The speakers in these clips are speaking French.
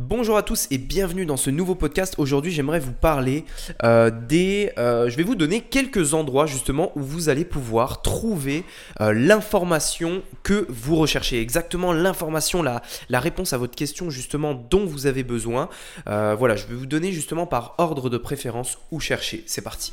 Bonjour à tous et bienvenue dans ce nouveau podcast. Aujourd'hui, j'aimerais vous parler euh, des. euh, je vais vous donner quelques endroits justement où vous allez pouvoir trouver euh, l'information que vous recherchez. Exactement l'information, la, la réponse à votre question justement dont vous avez besoin. Voilà, je vais vous donner justement par ordre de préférence où chercher. C'est parti.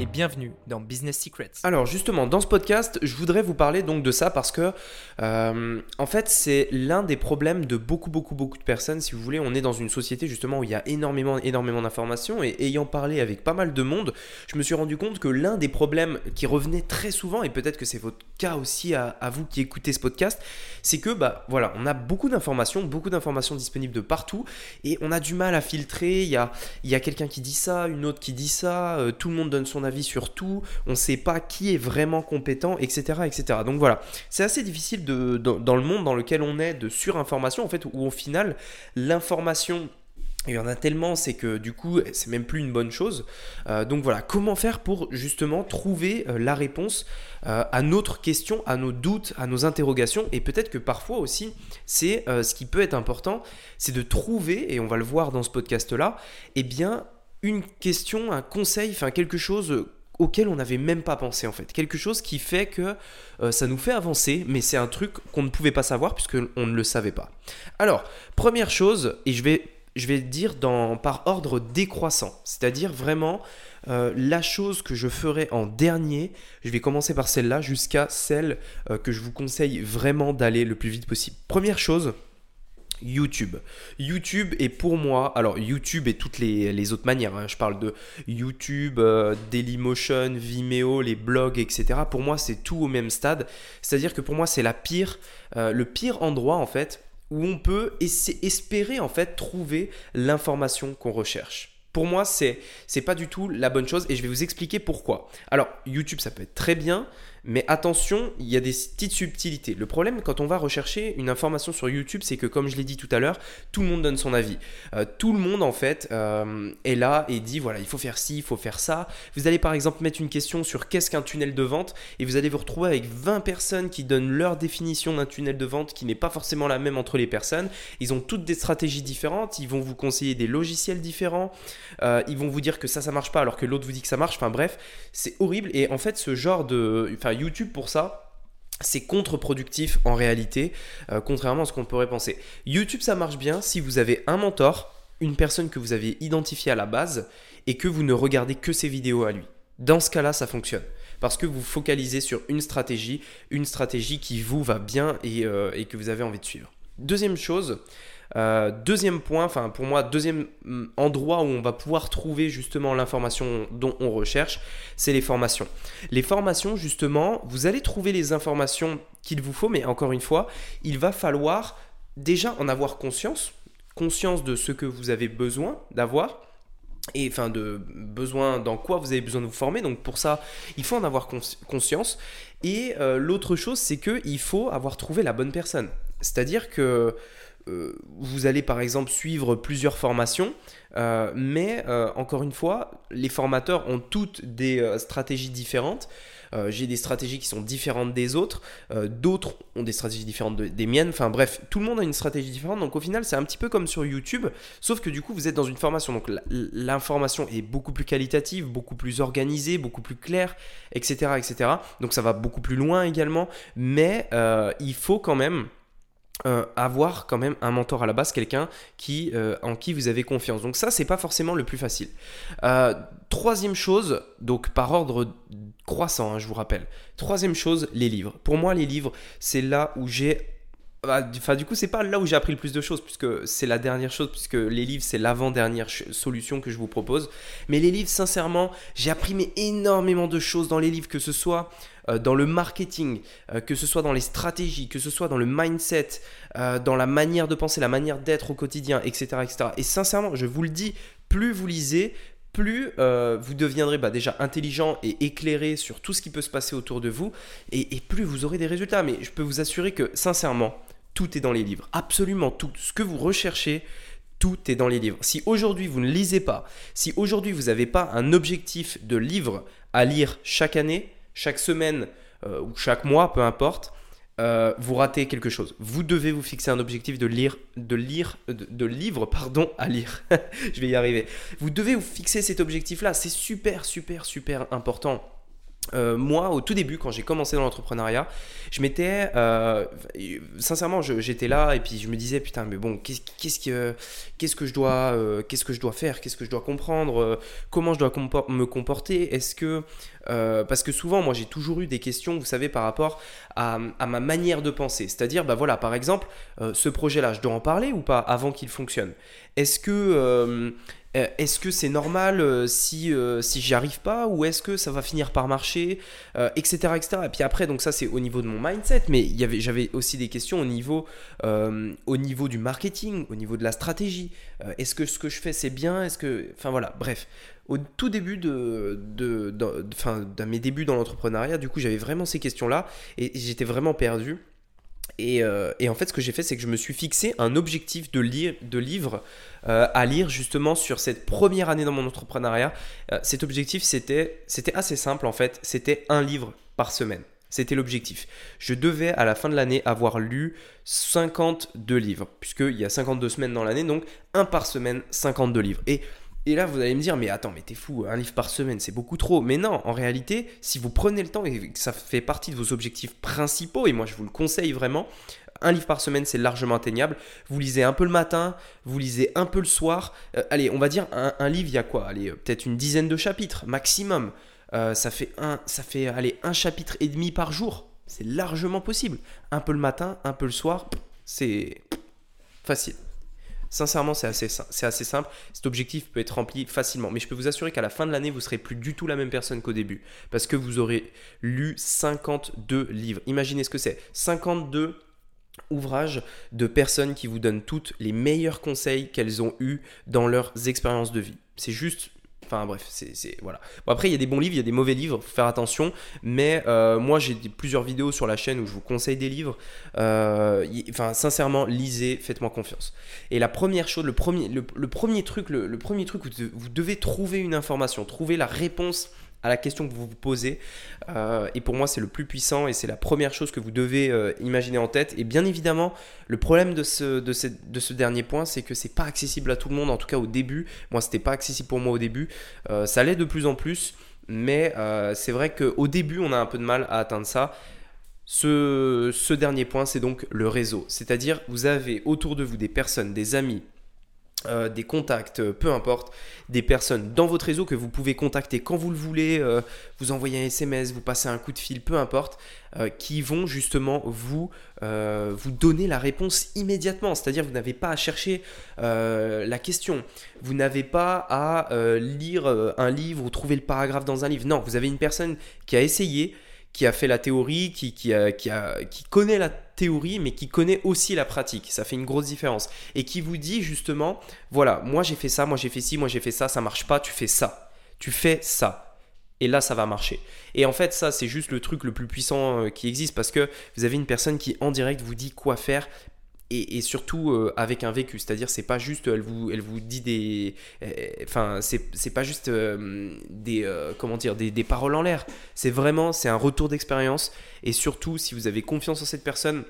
et bienvenue dans Business Secrets. Alors justement, dans ce podcast, je voudrais vous parler donc de ça parce que, euh, en fait, c'est l'un des problèmes de beaucoup, beaucoup, beaucoup de personnes. Si vous voulez, on est dans une société justement où il y a énormément, énormément d'informations et ayant parlé avec pas mal de monde, je me suis rendu compte que l'un des problèmes qui revenait très souvent, et peut-être que c'est votre cas aussi à, vous qui écoutez ce podcast, c'est que, bah voilà, on a beaucoup d'informations, beaucoup d'informations disponibles de partout et on a du mal à filtrer. Il y a, y a quelqu'un qui dit ça, une autre qui dit ça, euh, tout le monde donne son avis sur tout, on ne sait pas qui est vraiment compétent, etc. etc. Donc voilà, c'est assez difficile de, dans, le monde dans lequel on est de surinformation, en fait, où au final, l'information il y en a tellement, c'est que du coup, c'est même plus une bonne chose. Euh, donc voilà, comment faire pour justement trouver euh, la réponse euh, à notre question, à nos doutes, à nos interrogations? Et peut-être que parfois aussi, c'est ce qui peut être important, c'est de trouver, et on va le voir dans ce podcast-là, eh bien, une question, un conseil, enfin quelque chose auquel on n'avait même pas pensé en fait. Quelque chose qui fait que euh, ça nous fait avancer, mais c'est un truc qu'on ne pouvait pas savoir puisqu'on ne le savait pas. Alors, première chose, et je vais je vais dire dans, par ordre décroissant, c'est-à-dire vraiment euh, la chose que je ferai en dernier, je vais commencer par celle-là jusqu'à celle euh, que je vous conseille vraiment d'aller le plus vite possible. Première chose, YouTube. YouTube est pour moi, alors YouTube et toutes les, autres manières, hein, je parle de YouTube, euh, Dailymotion, Vimeo, les blogs, etc. Pour moi, c'est tout au même stade. C'est-à-dire que pour moi, c'est la pire, euh, le pire endroit en fait où on peut espérer en fait trouver l'information qu'on recherche. Pour moi, c'est c'est pas du tout la bonne chose et je vais vous expliquer pourquoi. Alors, YouTube, ça peut être très bien, mais attention, il y a des petites subtilités. Le problème quand on va rechercher une information sur YouTube, c'est que comme je l'ai dit tout à l'heure, tout le monde donne son avis. Euh, tout le monde en fait euh, est là et dit voilà, il faut faire ci, il faut faire ça. Vous allez par exemple mettre une question sur qu'est-ce qu'un tunnel de vente et vous allez vous retrouver avec 20 personnes qui donnent leur définition d'un tunnel de vente qui n'est pas forcément la même entre les personnes. Ils ont toutes des stratégies différentes, ils vont vous conseiller des logiciels différents, euh, ils vont vous dire que ça ça marche pas alors que l'autre vous dit que ça marche. Enfin bref, c'est horrible et en fait ce genre de YouTube pour ça c'est contre-productif en réalité, euh, contrairement à ce qu'on pourrait penser. YouTube, ça marche bien si vous avez un mentor, une personne que vous avez identifiée à la base, et que vous ne regardez que ses vidéos à lui. Dans ce cas-là, ça fonctionne. Parce que vous focalisez sur une stratégie, une stratégie qui vous va bien et, euh, et que vous avez envie de suivre. Deuxième chose, euh, deuxième point, enfin pour moi, deuxième hum, endroit où on va pouvoir trouver justement l'information dont on recherche, c'est les formations. Les formations, justement, vous allez trouver les informations qu'il vous faut, mais encore une fois, il va falloir déjà en avoir conscience, conscience de ce que vous avez besoin d'avoir. Et enfin de besoin dans quoi vous avez besoin de vous former. Donc pour ça, il faut en avoir cons- conscience. Et euh, l'autre chose, c'est que il faut avoir trouvé la bonne personne. C'est-à-dire que euh, vous allez par exemple suivre plusieurs formations, euh, mais euh, encore une fois, les formateurs ont toutes des euh, stratégies différentes. Euh, J'ai des stratégies qui sont différentes des autres, euh, d'autres ont des stratégies différentes de- des miennes. Enfin bref, tout le monde a une stratégie différente. Donc au final, c'est un petit peu comme sur YouTube, sauf que du coup, vous êtes dans une formation. Donc l'information est beaucoup plus qualitative, beaucoup plus organisée, beaucoup plus claire, etc., etc. Donc ça va beaucoup plus loin également, mais euh, il faut quand même euh, avoir quand même un mentor à la base, quelqu'un qui, euh, en qui vous avez confiance. Donc ça, c'est pas forcément le plus facile. Euh, troisième chose, donc par ordre croissant, hein, je vous rappelle. Troisième chose, les livres. Pour moi, les livres, c'est là où j'ai Enfin, du coup, c'est pas là où j'ai appris le plus de choses, puisque c'est la dernière chose, puisque les livres, c'est l'avant-dernière solution que je vous propose. Mais les livres, sincèrement, j'ai appris énormément de choses dans les livres, que ce soit euh, dans le marketing, euh, que ce soit dans les stratégies, que ce soit dans le mindset, euh, dans la manière de penser, la manière d'être au quotidien, etc., etc. Et sincèrement, je vous le dis, plus vous lisez, plus vous deviendrez bah, déjà intelligent et éclairé sur tout ce qui peut se passer autour de vous, et plus vous aurez des résultats. Mais je peux vous assurer que, sincèrement, tout est dans les livres. Absolument tout. Ce que vous recherchez, tout est dans les livres. Si aujourd'hui vous ne lisez pas, si aujourd'hui vous n'avez pas un objectif de livre à lire chaque année, chaque semaine euh, ou chaque mois, peu importe, euh, vous ratez quelque chose. Vous devez vous fixer un objectif de lire, de lire, de, livres, pardon, à lire. Je vais y arriver. Vous devez vous fixer cet objectif-là. C'est super, super, super important. Euh, moi, au tout début, quand j'ai commencé dans l'entrepreneuriat, je m'étais, euh, sincèrement, j'étais là et puis je me disais putain, mais bon, qu'est-ce que, que je dois, euh, que je dois faire, qu'est-ce que je dois comprendre, comment je dois me comporter, est-ce que, parce que souvent, moi, j'ai toujours eu des questions, vous savez, par rapport à, à ma manière de penser, c'est-à-dire, bah voilà, par exemple, ce projet-là, je dois en parler ou pas avant qu'il fonctionne? Est-ce que est-ce que c'est normal euh, si, euh, si j'y arrive pas ou est-ce que ça va finir par marcher, etc., etc. Et puis après, donc ça c'est au niveau de mon mindset, mais j'avais aussi des questions au niveau, au niveau du marketing, au niveau de la stratégie. est-ce que ce que je fais c'est bien? Est-ce que, enfin voilà, bref. Au tout début de, de, de mes débuts dans l'entrepreneuriat, du coup j'avais vraiment ces questions-là et j'étais vraiment perdu. Euh, et, en fait, ce que j'ai fait, c'est que je me suis fixé un objectif de, lire, de livre euh, à lire justement sur cette première année dans mon entrepreneuriat. Euh, cet objectif, c'était assez simple en fait. C'était un livre par semaine. C'était l'objectif. Je devais à la fin de l'année avoir lu 52 livres, puisqu'il y a 52 semaines dans l'année, donc un par semaine, 52 livres. Et et là, vous allez me dire, mais attends, mais t'es fou, un livre par semaine, c'est beaucoup trop. Mais non, en réalité, si vous prenez le temps et que ça fait partie de vos objectifs principaux, et moi je vous le conseille vraiment, un livre par semaine, c'est largement atteignable. Vous lisez un peu le matin, vous lisez un peu le soir. Euh, allez, on va dire un, livre, il y a quoi? Allez, peut-être une dizaine de chapitres maximum. Euh, ça fait un, ça fait allez, un chapitre et demi par jour. C'est largement possible. Un peu le matin, un peu le soir, c'est facile. Sincèrement, c'est assez, simple. Cet objectif peut être rempli facilement. Mais je peux vous assurer qu'à la fin de l'année, vous serez plus du tout la même personne qu'au début. Parce que vous aurez lu 52 livres. Imaginez ce que c'est. 52 ouvrages de personnes qui vous donnent toutes les meilleurs conseils qu'elles ont eus dans leurs expériences de vie. C'est juste Enfin bref, c'est voilà. Bon, après, il y a des bons livres, il y a des mauvais livres, faut faire attention. Mais euh, moi, j'ai plusieurs vidéos sur la chaîne où je vous conseille des livres. Euh, enfin, sincèrement, lisez, faites-moi confiance. Et la première chose, le premier, le, premier truc, le, le, premier truc où vous devez trouver une information, trouver la réponse à la question que vous vous posez. Euh, et pour moi, c'est le plus puissant et c'est la première chose que vous devez euh, imaginer en tête. Et bien évidemment, le problème de ce, de de ce dernier point, c'est que c'est pas accessible à tout le monde, en tout cas au début. Moi, c'était pas accessible pour moi au début. Euh, ça l'est de plus en plus. Mais c'est vrai qu'au début, on a un peu de mal à atteindre ça. Ce, ce dernier point, c'est donc le réseau. C'est-à-dire, vous avez autour de vous des personnes, des amis, euh, des contacts, euh, peu importe, des personnes dans votre réseau que vous pouvez contacter quand vous le voulez, euh, vous envoyez un SMS, vous passez un coup de fil, peu importe, qui vont justement vous, vous donner la réponse immédiatement. C'est-à-dire vous n'avez pas à chercher la question, vous n'avez pas à lire un livre ou trouver le paragraphe dans un livre. Non, vous avez une personne qui a essayé, qui a fait la théorie, qui, qui, a, qui, a, qui connaît la théorie, mais qui connaît aussi la pratique. Ça fait une grosse différence. Et qui vous dit justement, voilà, moi j'ai fait ça, moi j'ai fait ci, moi j'ai fait ça, ça marche pas, tu fais ça. Tu fais ça. Et là, ça va marcher. Et en fait, ça, c'est juste le truc le plus puissant euh, qui existe parce que vous avez une personne qui, en direct, vous dit quoi faire et, surtout euh, avec un vécu. C'est-à-dire, c'est pas juste, elle vous, elle vous dit des. Euh, enfin, c'est pas juste euh, des. comment dire, des, des paroles en l'air. C'est vraiment, c'est un retour d'expérience. Et surtout, si vous avez confiance en cette personne,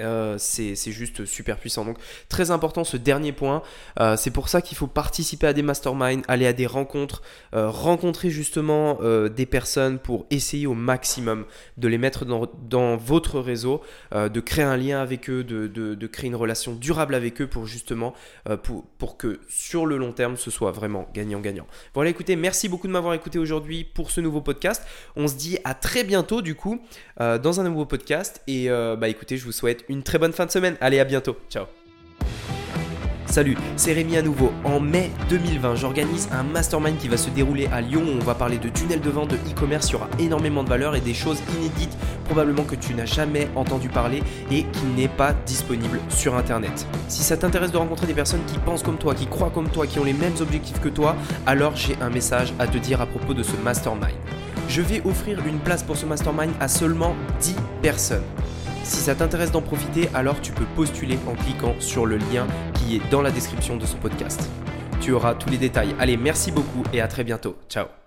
euh, c'est juste super puissant. Donc très important ce dernier point. Euh, c'est pour ça qu'il faut participer à des masterminds, aller à des rencontres, euh, rencontrer justement des personnes pour essayer au maximum de les mettre dans, votre réseau, de créer un lien avec eux, de, créer une relation durable avec eux pour justement pour, pour que sur le long terme ce soit vraiment gagnant-gagnant. Voilà écoutez, merci beaucoup de m'avoir écouté aujourd'hui pour ce nouveau podcast. On se dit à très bientôt du coup dans un nouveau podcast et bah écoutez je vous souhaite une très bonne fin de semaine. Allez, à bientôt. Ciao. Salut, c'est Rémi à nouveau. En mai 2020, j'organise un mastermind qui va se dérouler à Lyon où on va parler de tunnels de vente, de e-commerce. Il y aura énormément de valeur et des choses inédites, probablement que tu n'as jamais entendu parler et qui n'est pas disponible sur internet. Si ça t'intéresse de rencontrer des personnes qui pensent comme toi, qui croient comme toi, qui ont les mêmes objectifs que toi, alors j'ai un message à te dire à propos de ce mastermind. Je vais offrir une place pour ce mastermind à seulement 10 personnes. Si ça t'intéresse d'en profiter, alors tu peux postuler en cliquant sur le lien qui est dans la description de ce podcast. Tu auras tous les détails. Allez, merci beaucoup et à très bientôt. Ciao